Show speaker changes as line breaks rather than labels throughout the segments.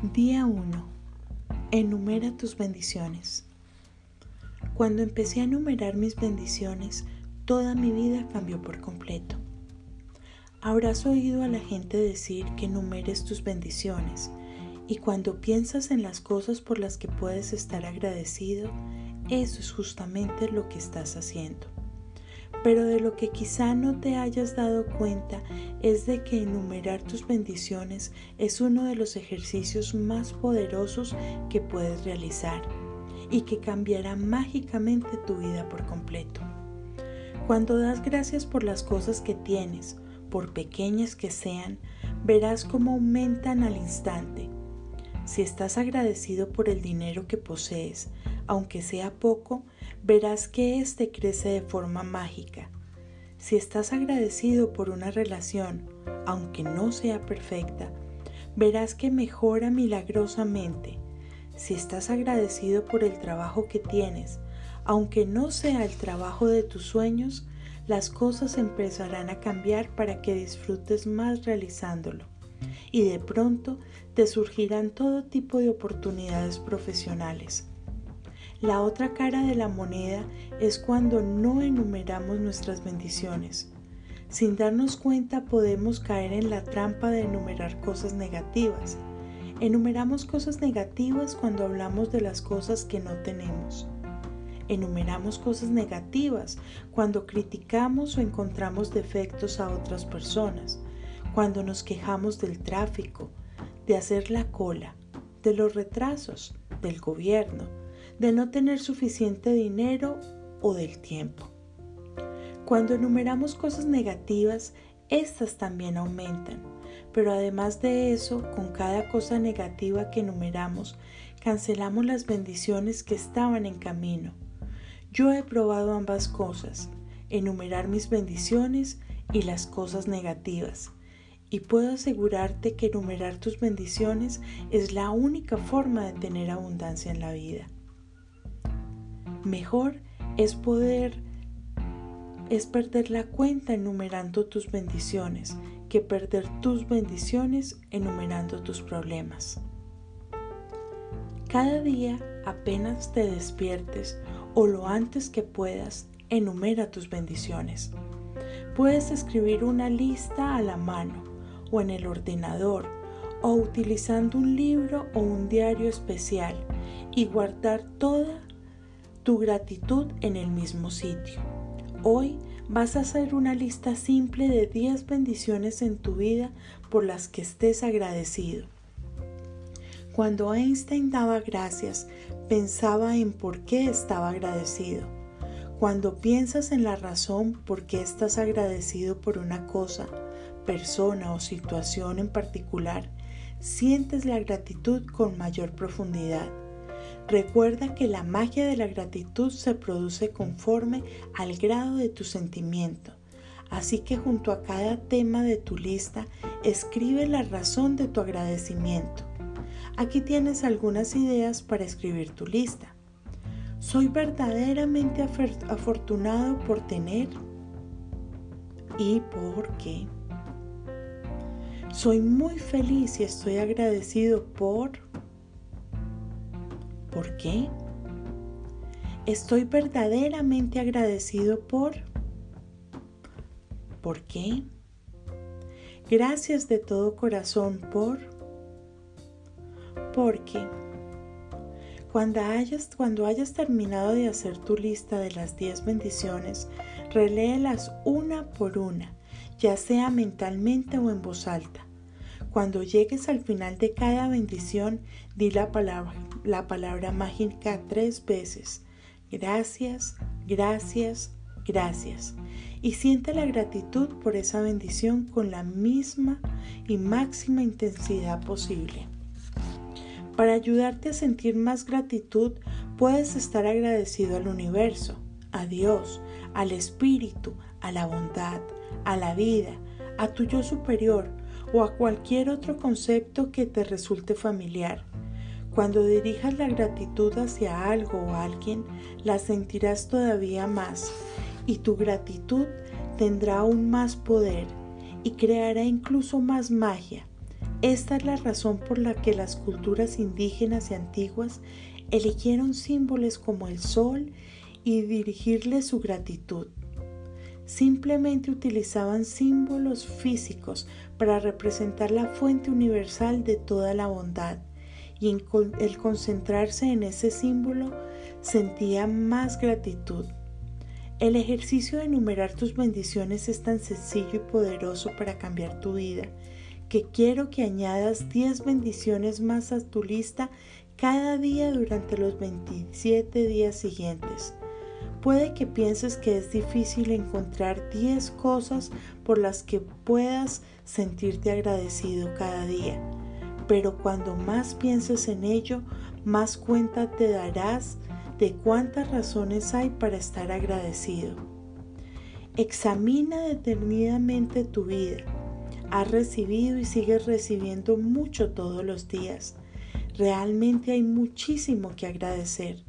Día 1. Enumera tus bendiciones. Cuando empecé a enumerar mis bendiciones, toda mi vida cambió por completo. Habrás oído a la gente decir que enumeres tus bendiciones y cuando piensas en las cosas por las que puedes estar agradecido, eso es justamente lo que estás haciendo. Pero de lo que quizá no te hayas dado cuenta es de que enumerar tus bendiciones es uno de los ejercicios más poderosos que puedes realizar y que cambiará mágicamente tu vida por completo. Cuando das gracias por las cosas que tienes, por pequeñas que sean, verás cómo aumentan al instante. Si estás agradecido por el dinero que posees, aunque sea poco, verás que éste crece de forma mágica. Si estás agradecido por una relación, aunque no sea perfecta, verás que mejora milagrosamente. Si estás agradecido por el trabajo que tienes, aunque no sea el trabajo de tus sueños, las cosas empezarán a cambiar para que disfrutes más realizándolo. Y de pronto te surgirán todo tipo de oportunidades profesionales. La otra cara de la moneda es cuando no enumeramos nuestras bendiciones. Sin darnos cuenta podemos caer en la trampa de enumerar cosas negativas. Enumeramos cosas negativas cuando hablamos de las cosas que no tenemos. Enumeramos cosas negativas cuando criticamos o encontramos defectos a otras personas, cuando nos quejamos del tráfico, de hacer la cola, de los retrasos, del gobierno, de no tener suficiente dinero o del tiempo. Cuando enumeramos cosas negativas, estas también aumentan. Pero además de eso, con cada cosa negativa que enumeramos, cancelamos las bendiciones que estaban en camino. Yo he probado ambas cosas, enumerar mis bendiciones y las cosas negativas. Y puedo asegurarte que enumerar tus bendiciones es la única forma de tener abundancia en la vida. Mejor es poder, es perder la cuenta enumerando tus bendiciones que perder tus bendiciones enumerando tus problemas. Cada día, apenas te despiertes o lo antes que puedas, enumera tus bendiciones. Puedes escribir una lista a la mano o en el ordenador o utilizando un libro o un diario especial y guardar toda tu gratitud en el mismo sitio. Hoy vas a hacer una lista simple de 10 bendiciones en tu vida por las que estés agradecido. Cuando Einstein daba gracias, pensaba en por qué estaba agradecido. Cuando piensas en la razón por qué estás agradecido por una cosa, persona o situación en particular, sientes la gratitud con mayor profundidad. Recuerda que la magia de la gratitud se produce conforme al grado de tu sentimiento. Así que junto a cada tema de tu lista, escribe la razón de tu agradecimiento. Aquí tienes algunas ideas para escribir tu lista. Soy verdaderamente afortunado por tener y por qué. Soy muy feliz y estoy agradecido por ¿Por qué? Estoy verdaderamente agradecido por... ¿Por qué? Gracias de todo corazón por... Porque cuando hayas, cuando hayas terminado de hacer tu lista de las 10 bendiciones, reléelas una por una, ya sea mentalmente o en voz alta. Cuando llegues al final de cada bendición, di la palabra, la palabra mágica tres veces. Gracias, gracias, gracias. Y siente la gratitud por esa bendición con la misma y máxima intensidad posible. Para ayudarte a sentir más gratitud, puedes estar agradecido al universo, a Dios, al Espíritu, a la bondad, a la vida, a tu yo superior, o a cualquier otro concepto que te resulte familiar. Cuando dirijas la gratitud hacia algo o alguien, la sentirás todavía más y tu gratitud tendrá aún más poder y creará incluso más magia. Esta es la razón por la que las culturas indígenas y antiguas eligieron símbolos como el sol y dirigirle su gratitud. Simplemente utilizaban símbolos físicos para representar la fuente universal de toda la bondad y el concentrarse en ese símbolo sentía más gratitud. El ejercicio de enumerar tus bendiciones es tan sencillo y poderoso para cambiar tu vida que quiero que añadas 10 bendiciones más a tu lista cada día durante los 27 días siguientes. Puede que pienses que es difícil encontrar 10 cosas por las que puedas sentirte agradecido cada día, pero cuando más pienses en ello, más cuenta te darás de cuántas razones hay para estar agradecido. Examina detenidamente tu vida. Has recibido y sigues recibiendo mucho todos los días. Realmente hay muchísimo que agradecer.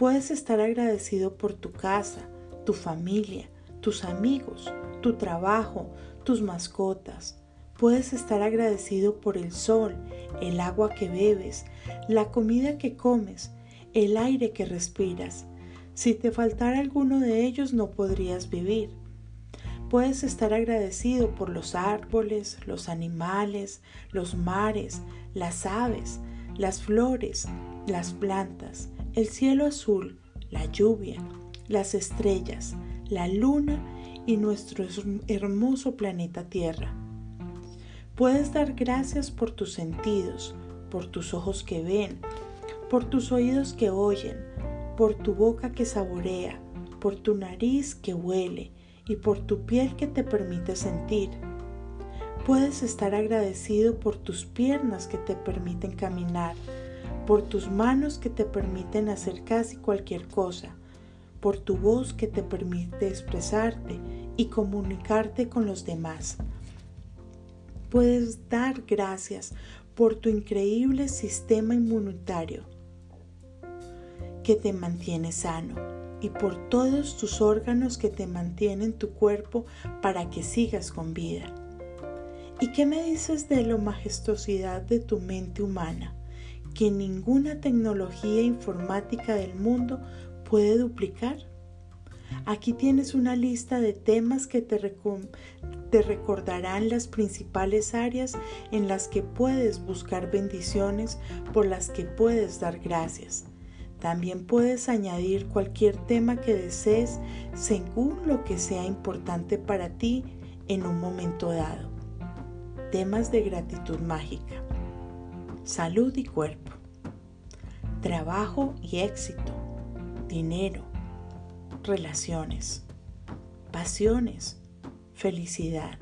Puedes estar agradecido por tu casa, tu familia, tus amigos, tu trabajo, tus mascotas. Puedes estar agradecido por el sol, el agua que bebes, la comida que comes, el aire que respiras. Si te faltara alguno de ellos no podrías vivir. Puedes estar agradecido por los árboles, los animales, los mares, las aves, las flores, las plantas, el cielo azul, la lluvia, las estrellas, la luna y nuestro hermoso planeta Tierra. Puedes dar gracias por tus sentidos, por tus ojos que ven, por tus oídos que oyen, por tu boca que saborea, por tu nariz que huele y por tu piel que te permite sentir. Puedes estar agradecido por tus piernas que te permiten caminar, por tus manos que te permiten hacer casi cualquier cosa, por tu voz que te permite expresarte y comunicarte con los demás. Puedes dar gracias por tu increíble sistema inmunitario que te mantiene sano y por todos tus órganos que te mantienen tu cuerpo para que sigas con vida. ¿Y qué me dices de la majestuosidad de tu mente humana, que ninguna tecnología informática del mundo puede duplicar? Aquí tienes una lista de temas que te, recordarán las principales áreas en las que puedes buscar bendiciones por las que puedes dar gracias. También puedes añadir cualquier tema que desees según lo que sea importante para ti en un momento dado. Temas de gratitud mágica. Salud y cuerpo. Trabajo y éxito. Dinero. Relaciones. Pasiones. Felicidad.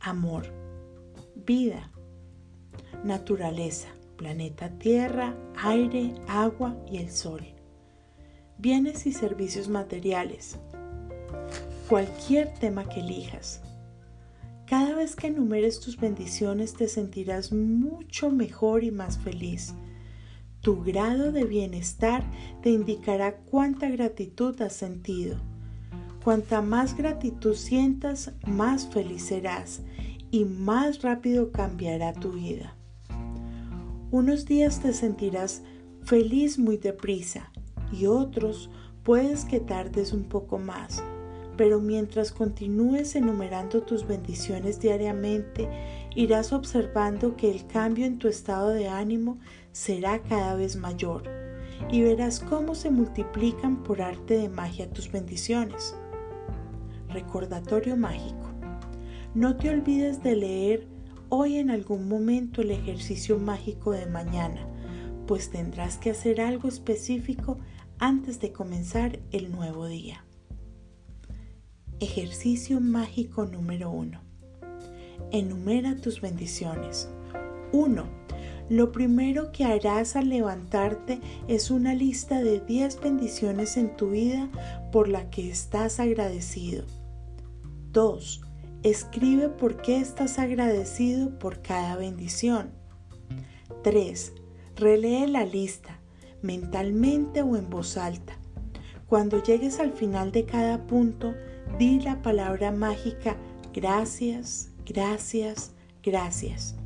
Amor. Vida. Naturaleza planeta Tierra, aire, agua y el sol. Bienes y servicios materiales. Cualquier tema que elijas. Cada vez que enumeres tus bendiciones te sentirás mucho mejor y más feliz. Tu grado de bienestar te indicará cuánta gratitud has sentido. Cuanta más gratitud sientas, más feliz serás y más rápido cambiará tu vida. Unos días te sentirás feliz muy deprisa y otros puedes que tardes un poco más. Pero mientras continúes enumerando tus bendiciones diariamente, irás observando que el cambio en tu estado de ánimo será cada vez mayor y verás cómo se multiplican por arte de magia tus bendiciones. Recordatorio mágico. No te olvides de leer hoy en algún momento el ejercicio mágico de mañana, pues tendrás que hacer algo específico antes de comenzar el nuevo día. Ejercicio mágico número 1. Enumera tus bendiciones. 1. Lo primero que harás al levantarte es una lista de 10 bendiciones en tu vida por la que estás agradecido. 2 Escribe por qué estás agradecido por cada bendición. 3. Relee la lista, mentalmente o en voz alta. Cuando llegues al final de cada punto, di la palabra mágica gracias, gracias, gracias.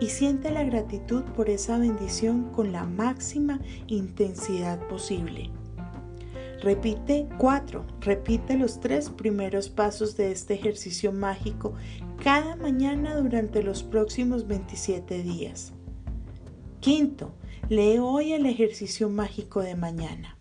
y siente la gratitud por esa bendición con la máxima intensidad posible. Repite cuatro, repite los tres primeros pasos de este ejercicio mágico cada mañana durante los próximos 27 días. Quinto, lee hoy el ejercicio mágico de mañana.